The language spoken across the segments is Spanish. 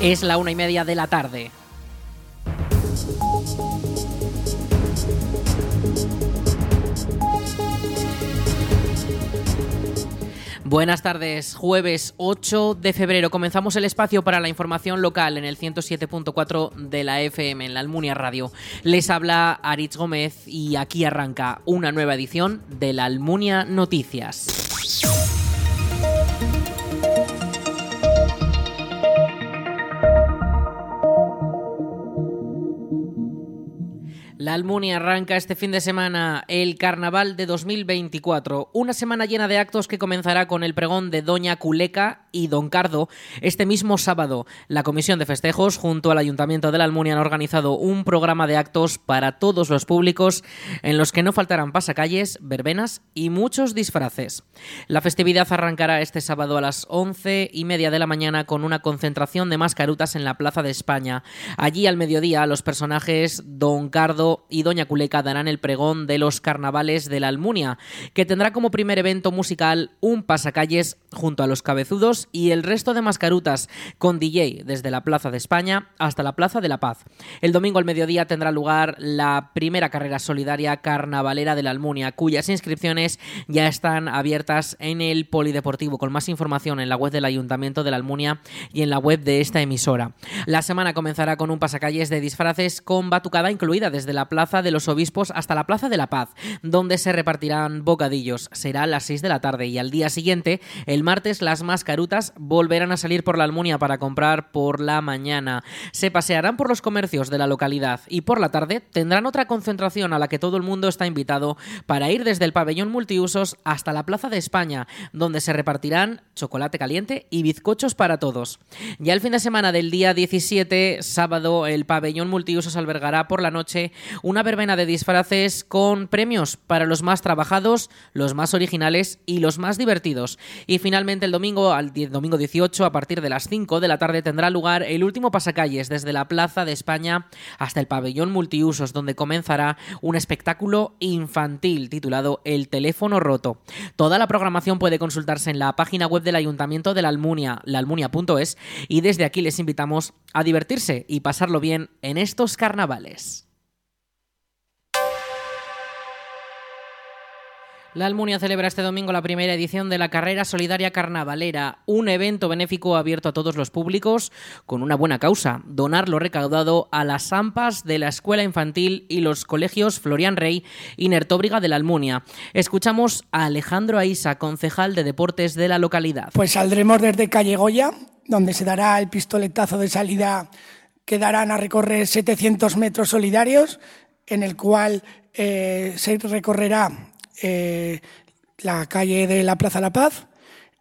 Es la una y media de la tarde. Buenas tardes, jueves 8 de febrero comenzamos el espacio para la información local en el 107.4 de la FM en la Almunia Radio. Les habla Aritz Gómez y aquí arranca una nueva edición de la Almunia Noticias. Almunia arranca este fin de semana el Carnaval de 2024, una semana llena de actos que comenzará con el pregón de Doña Culeca y Don Cardo. Este mismo sábado, la Comisión de Festejos junto al Ayuntamiento de la Almunia han organizado un programa de actos para todos los públicos en los que no faltarán pasacalles, verbenas y muchos disfraces. La festividad arrancará este sábado a las once y media de la mañana con una concentración de mascarutas en la Plaza de España. Allí al mediodía los personajes Don Cardo y Doña Culeca darán el pregón de los carnavales de la Almunia, que tendrá como primer evento musical un pasacalles junto a los cabezudos y el resto de mascarutas, con DJ desde la Plaza de España hasta la Plaza de la Paz. El domingo al mediodía tendrá lugar la primera carrera solidaria carnavalera de la Almunia, cuyas inscripciones ya están abiertas en el Polideportivo, con más información en la web del Ayuntamiento de la Almunia y en la web de esta emisora. La semana comenzará con un pasacalles de disfraces con batucada incluida desde la Plaza de los Obispos hasta la Plaza de la Paz, donde se repartirán bocadillos. Será a las 6 de la tarde y al día siguiente, el martes, las mascarutas volverán a salir por la Almunia para comprar por la mañana. Se pasearán por los comercios de la localidad y por la tarde tendrán otra concentración a la que todo el mundo está invitado para ir desde el pabellón multiusos hasta la Plaza de España, donde se repartirán chocolate caliente y bizcochos para todos. Ya el fin de semana del día 17, sábado, el pabellón multiusos albergará por la noche una verbena de disfraces con premios para los más trabajados, los más originales y los más divertidos. Y finalmente el domingo, al domingo 18, a partir de las 5 de la tarde, tendrá lugar el último pasacalles desde la Plaza de España hasta el pabellón multiusos, donde comenzará un espectáculo infantil titulado El teléfono roto. Toda la programación puede consultarse en la página web del Ayuntamiento de la Almunia, laalmunia.es, y desde aquí les invitamos a divertirse y pasarlo bien en estos carnavales. La Almunia celebra este domingo la primera edición de la Carrera Solidaria Carnavalera, un evento benéfico abierto a todos los públicos con una buena causa, donar lo recaudado a las AMPAs de la Escuela Infantil y los colegios Florian Rey y Nertóbriga de la Almunia. Escuchamos a Alejandro Aisa, concejal de deportes de la localidad. Pues saldremos desde Calle Goya, donde se dará el pistoletazo de salida que darán a recorrer 700 metros solidarios, en el cual eh, se recorrerá eh, la calle de la Plaza La Paz,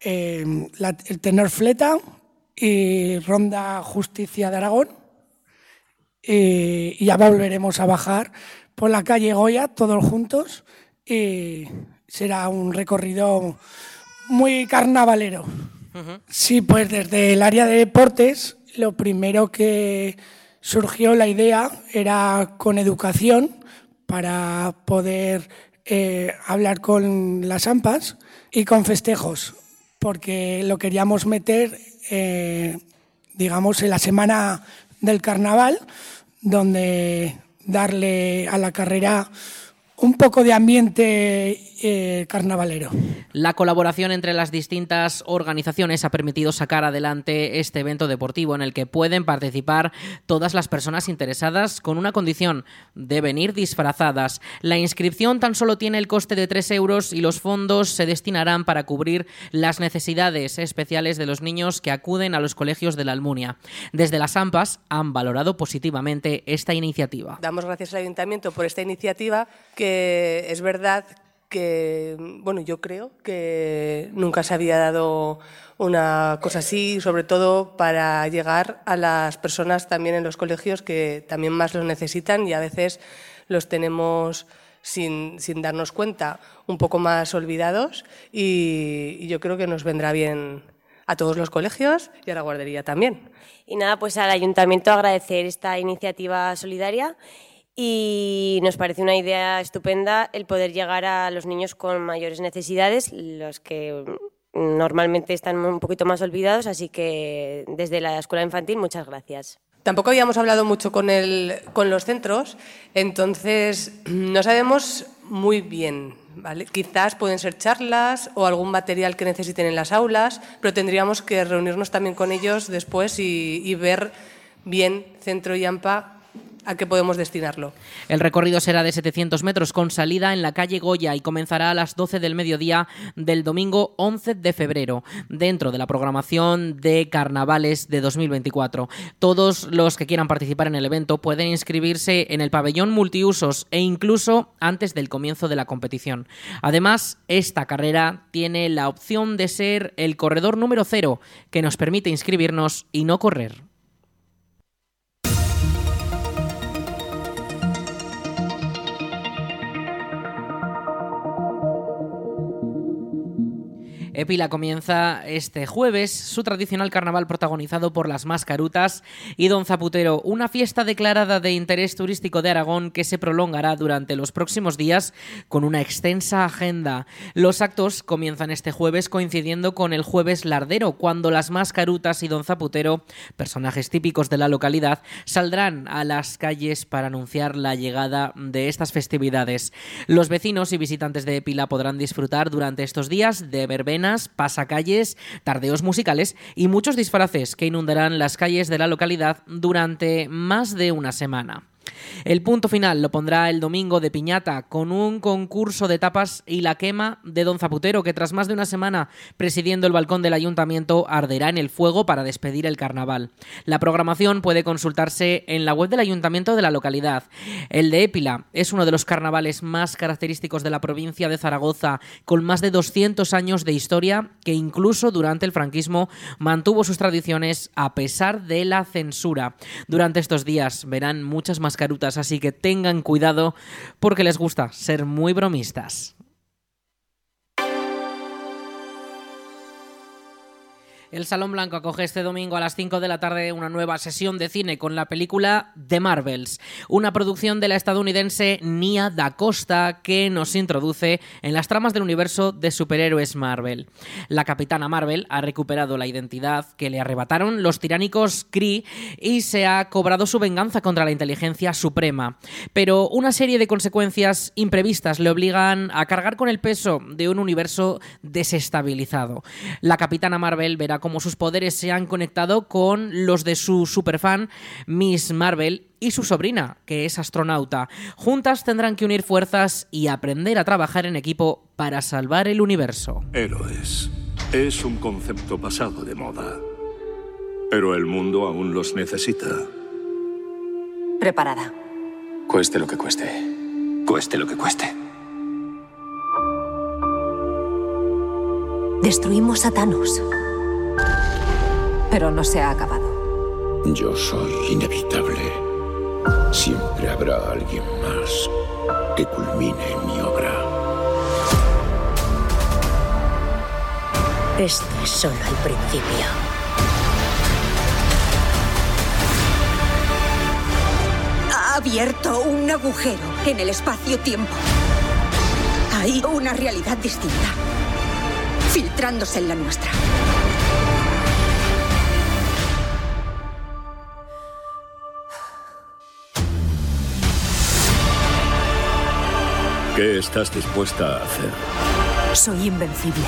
eh, el Tenor Fleta y Ronda Justicia de Aragón. y ya volveremos a bajar por la calle Goya, todos juntos, y será un recorrido muy carnavalero. Sí, pues desde el área de deportes, lo primero que surgió la idea era con educación para poder eh, hablar con las AMPAs y con festejos, porque lo queríamos meter, eh, digamos, en la semana del carnaval, donde darle a la carrera un poco de ambiente eh, carnavalero. La colaboración entre las distintas organizaciones ha permitido sacar adelante este evento deportivo en el que pueden participar todas las personas interesadas con una condición de venir disfrazadas. La inscripción tan solo tiene el coste de 3 euros y los fondos se destinarán para cubrir las necesidades especiales de los niños que acuden a los colegios de la Almunia. Desde las AMPAS han valorado positivamente esta iniciativa. Damos gracias al Ayuntamiento por esta iniciativa que es verdad que, bueno, yo creo que nunca se había dado una cosa así, sobre todo para llegar a las personas también en los colegios que también más lo necesitan y a veces los tenemos sin, darnos cuenta un poco más olvidados y, y yo creo que nos vendrá bien a todos los colegios y a la guardería también. Y nada, pues al ayuntamiento agradecer esta iniciativa solidaria y nos parece una idea estupenda el poder llegar a los niños con mayores necesidades, los que normalmente están un poquito más olvidados, así que desde la escuela infantil muchas gracias. Tampoco habíamos hablado mucho con, el, con los centros, entonces no sabemos muy bien. Quizás pueden ser charlas o algún material que necesiten en las aulas, pero tendríamos que reunirnos también con ellos después y, y ver bien Centro y AMPA a qué podemos destinarlo. El recorrido será de 700 metros con salida en la calle Goya y comenzará a las 12 del mediodía del domingo 11 de febrero, dentro de la programación de carnavales de 2024. Todos los que quieran participar en el evento pueden inscribirse en el pabellón multiusos e incluso antes del comienzo de la competición. Además, esta carrera tiene la opción de ser el corredor número cero, que nos permite inscribirnos y no correr. Épila comienza este jueves su tradicional carnaval protagonizado por las mascarutas y Don Zaputero, una fiesta declarada de interés turístico de Aragón que se prolongará durante los próximos días con una extensa agenda. Los actos comienzan este jueves coincidiendo con el jueves lardero, cuando las mascarutas y Don Zaputero, personajes típicos de la localidad, saldrán a las calles para anunciar la llegada de estas festividades. Los vecinos y visitantes de Épila podrán disfrutar durante estos días de verbena pasacalles, tardeos musicales y muchos disfraces que inundarán las calles de la localidad durante más de una semana. El punto final lo pondrá el domingo de Piñata con un concurso de tapas y la quema de Don Zaputero que tras más de una semana presidiendo el balcón del ayuntamiento arderá en el fuego para despedir el carnaval. La programación puede consultarse en la web del ayuntamiento de la localidad. El de Épila es uno de los carnavales más característicos de la provincia de Zaragoza con más de 200 años de historia que incluso durante el franquismo mantuvo sus tradiciones a pesar de la censura. Durante estos días verán muchas más así que tengan cuidado porque les gusta ser muy bromistas. El Salón Blanco acoge este domingo a las 5 de la tarde una nueva sesión de cine con la película The Marvels, una producción de la estadounidense Nia Da Costa que nos introduce en las tramas del universo de superhéroes Marvel. La capitana Marvel ha recuperado la identidad que le arrebataron los tiránicos Kree y se ha cobrado su venganza contra la inteligencia suprema. Pero una serie de consecuencias imprevistas le obligan a cargar con el peso de un universo desestabilizado. La capitana Marvel verá cómo sus poderes se han conectado con los de su superfan Miss Marvel y su sobrina, que es astronauta. Juntas tendrán que unir fuerzas y aprender a trabajar en equipo para salvar el universo. Héroes. Es un concepto pasado de moda. Pero el mundo aún los necesita. Preparada. Cueste lo que cueste. Cueste lo que cueste. Destruimos a Thanos pero no se ha acabado. Yo soy inevitable. Siempre habrá alguien más que culmine mi obra. Esto es solo el principio. Ha abierto un agujero en el espacio-tiempo. Hay una realidad distinta, filtrándose en la nuestra. ¿Qué estás dispuesta a hacer? Soy invencible.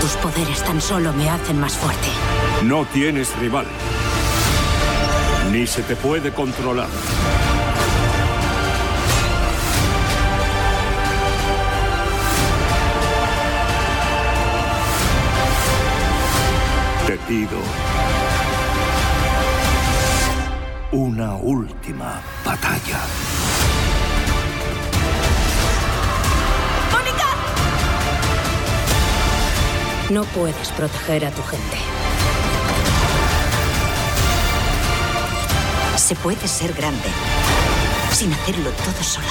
Tus poderes tan solo me hacen más fuerte. No tienes rival. Ni se te puede controlar. Te pido una última batalla. No puedes proteger a tu gente. Se puede ser grande sin hacerlo todo sola.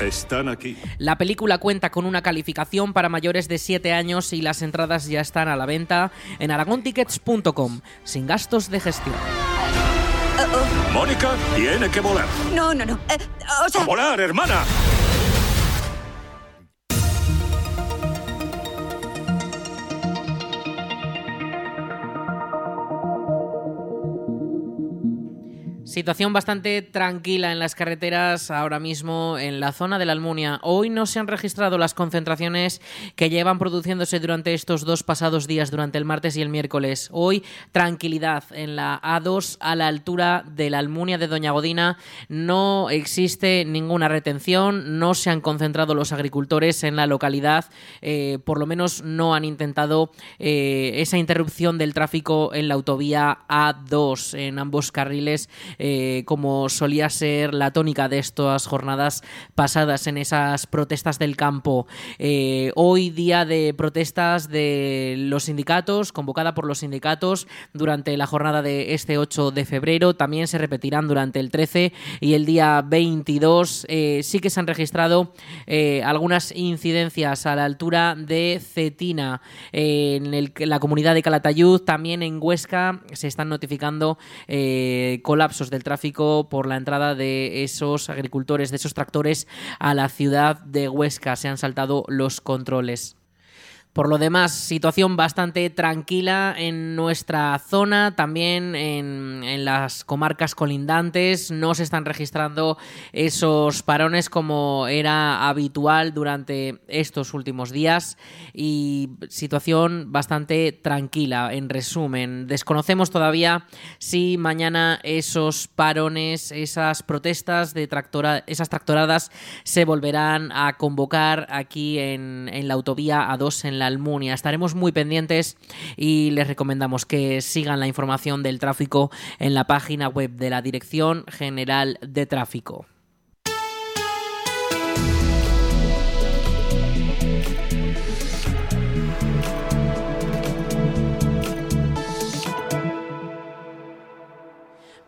Están aquí. La película cuenta con una calificación para mayores de 7 años y las entradas ya están a la venta en aragontickets.com, sin gastos de gestión. Mónica tiene que volar. No, no, no. Eh, o sea... ¡A volar, hermana! Situación bastante tranquila en las carreteras ahora mismo en la zona de la Almunia. Hoy no se han registrado las concentraciones que llevan produciéndose durante estos dos pasados días, durante el martes y el miércoles. Hoy tranquilidad en la A2 a la altura de la Almunia de Doña Godina. No existe ninguna retención, no se han concentrado los agricultores en la localidad, eh, por lo menos no han intentado eh, esa interrupción del tráfico en la autovía A2 en ambos carriles. Eh, como solía ser la tónica de estas jornadas pasadas en esas protestas del campo. Eh, hoy día de protestas de los sindicatos, convocada por los sindicatos durante la jornada de este 8 de febrero, también se repetirán durante el 13 y el día 22. Eh, sí que se han registrado algunas incidencias a la altura de Cetina, en, la comunidad de Calatayud, también en Huesca se están notificando colapsos de el tráfico por la entrada de esos agricultores, de esos tractores a la ciudad de Huesca. Se han saltado los controles. Por lo demás, situación bastante tranquila en nuestra zona, también en, las comarcas colindantes. No se están registrando esos parones como era habitual durante estos últimos días y situación bastante tranquila. En resumen, desconocemos todavía si mañana esos parones, esas protestas de tractora, esas tractoradas se volverán a convocar aquí en, en la autovía A2 en la Almunia. Estaremos muy pendientes y les recomendamos que sigan la información del tráfico en la página web de la Dirección General de Tráfico.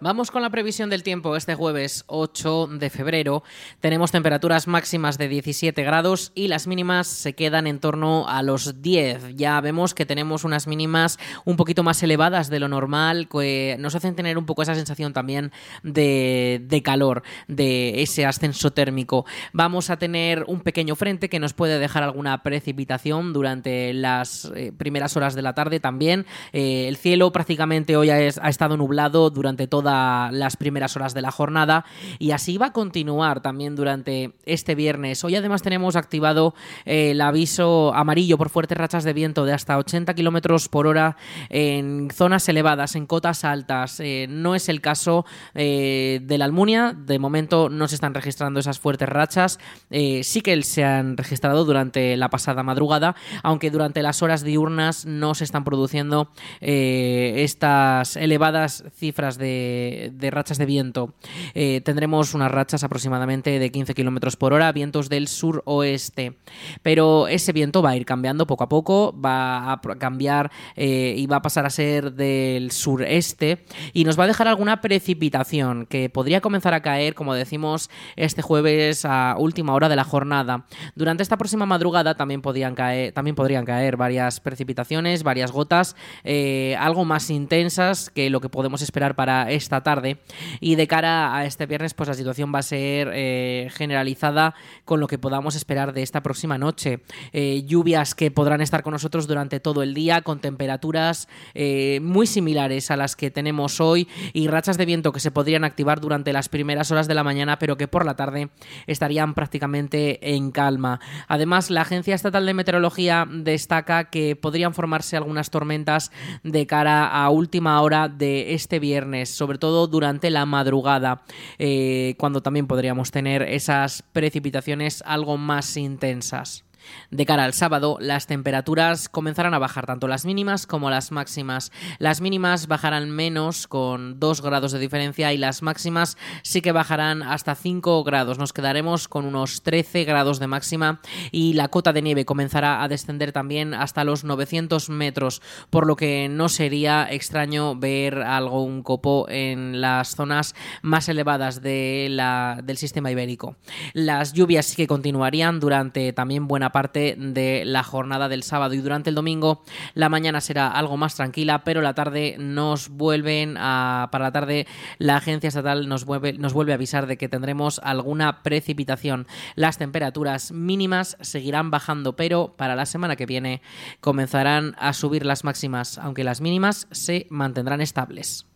Vamos con la previsión del tiempo. Este jueves 8 de febrero tenemos temperaturas máximas de 17 grados y las mínimas se quedan en torno a los 10. Ya vemos que tenemos unas mínimas un poquito más elevadas de lo normal, que nos hacen tener un poco esa sensación también de, calor, de ese ascenso térmico. Vamos a tener un pequeño frente que nos puede dejar alguna precipitación durante las eh, primeras horas de la tarde también. Eh, el cielo prácticamente hoy ha estado nublado durante toda las primeras horas de la jornada y así va a continuar también durante este viernes. Hoy además tenemos activado eh, el aviso amarillo por fuertes rachas de viento de hasta 80 kilómetros por hora en zonas elevadas, en cotas altas. Eh, no es el caso eh, de la Almunia, de momento no se están registrando esas fuertes rachas. sí que se han registrado durante la pasada madrugada, aunque durante las horas diurnas no se están produciendo estas elevadas cifras de de, rachas de viento. Eh, tendremos unas rachas aproximadamente de 15 kilómetros por hora, vientos del sur-oeste. Pero ese viento va a ir cambiando poco a poco, va a cambiar eh, y va a pasar a ser del sureste y nos va a dejar alguna precipitación que podría comenzar a caer, como decimos, este jueves a última hora de la jornada. Durante esta próxima madrugada también, caer, también podrían caer varias precipitaciones, varias gotas, eh, algo más intensas que lo que podemos esperar para este esta tarde. Y de cara a este viernes, pues la situación va a ser eh, generalizada con lo que podamos esperar de esta próxima noche. Eh, lluvias que podrán estar con nosotros durante todo el día, con temperaturas eh, muy similares a las que tenemos hoy y rachas de viento que se podrían activar durante las primeras horas de la mañana, pero que por la tarde estarían prácticamente en calma. Además, la Agencia Estatal de Meteorología destaca que podrían formarse algunas tormentas de cara a última hora de este viernes, todo durante la madrugada, eh, cuando también podríamos tener esas precipitaciones algo más intensas. De cara al sábado, las temperaturas comenzarán a bajar tanto las mínimas como las máximas. Las mínimas bajarán menos con 2 grados de diferencia y las máximas sí que bajarán hasta 5 grados. Nos quedaremos con unos 13 grados de máxima y la cota de nieve comenzará a descender también hasta los 900 metros, por lo que no sería extraño ver algún copo en las zonas más elevadas de la, del sistema ibérico. Las lluvias sí que continuarían durante también buena parte parte de la jornada del sábado y durante el domingo la mañana será algo más tranquila, pero la tarde nos vuelven a para la tarde la agencia estatal nos vuelve nos vuelve a avisar de que tendremos alguna precipitación. Las temperaturas mínimas seguirán bajando, pero para la semana que viene comenzarán a subir las máximas, aunque las mínimas se mantendrán estables.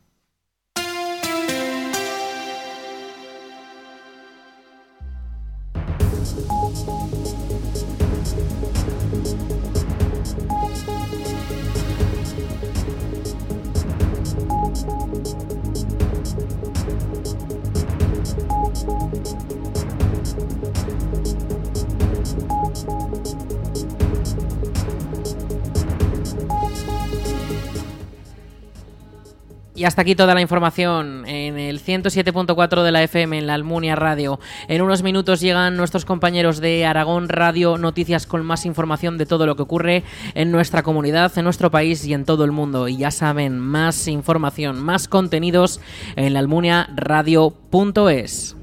Y hasta aquí toda la información en el 107.4 de la FM en la Almunia Radio. En unos minutos llegan nuestros compañeros de Aragón Radio Noticias con más información de todo lo que ocurre en nuestra comunidad, en nuestro país y en todo el mundo. Y ya saben, más información, más contenidos en la almuniaradio.es.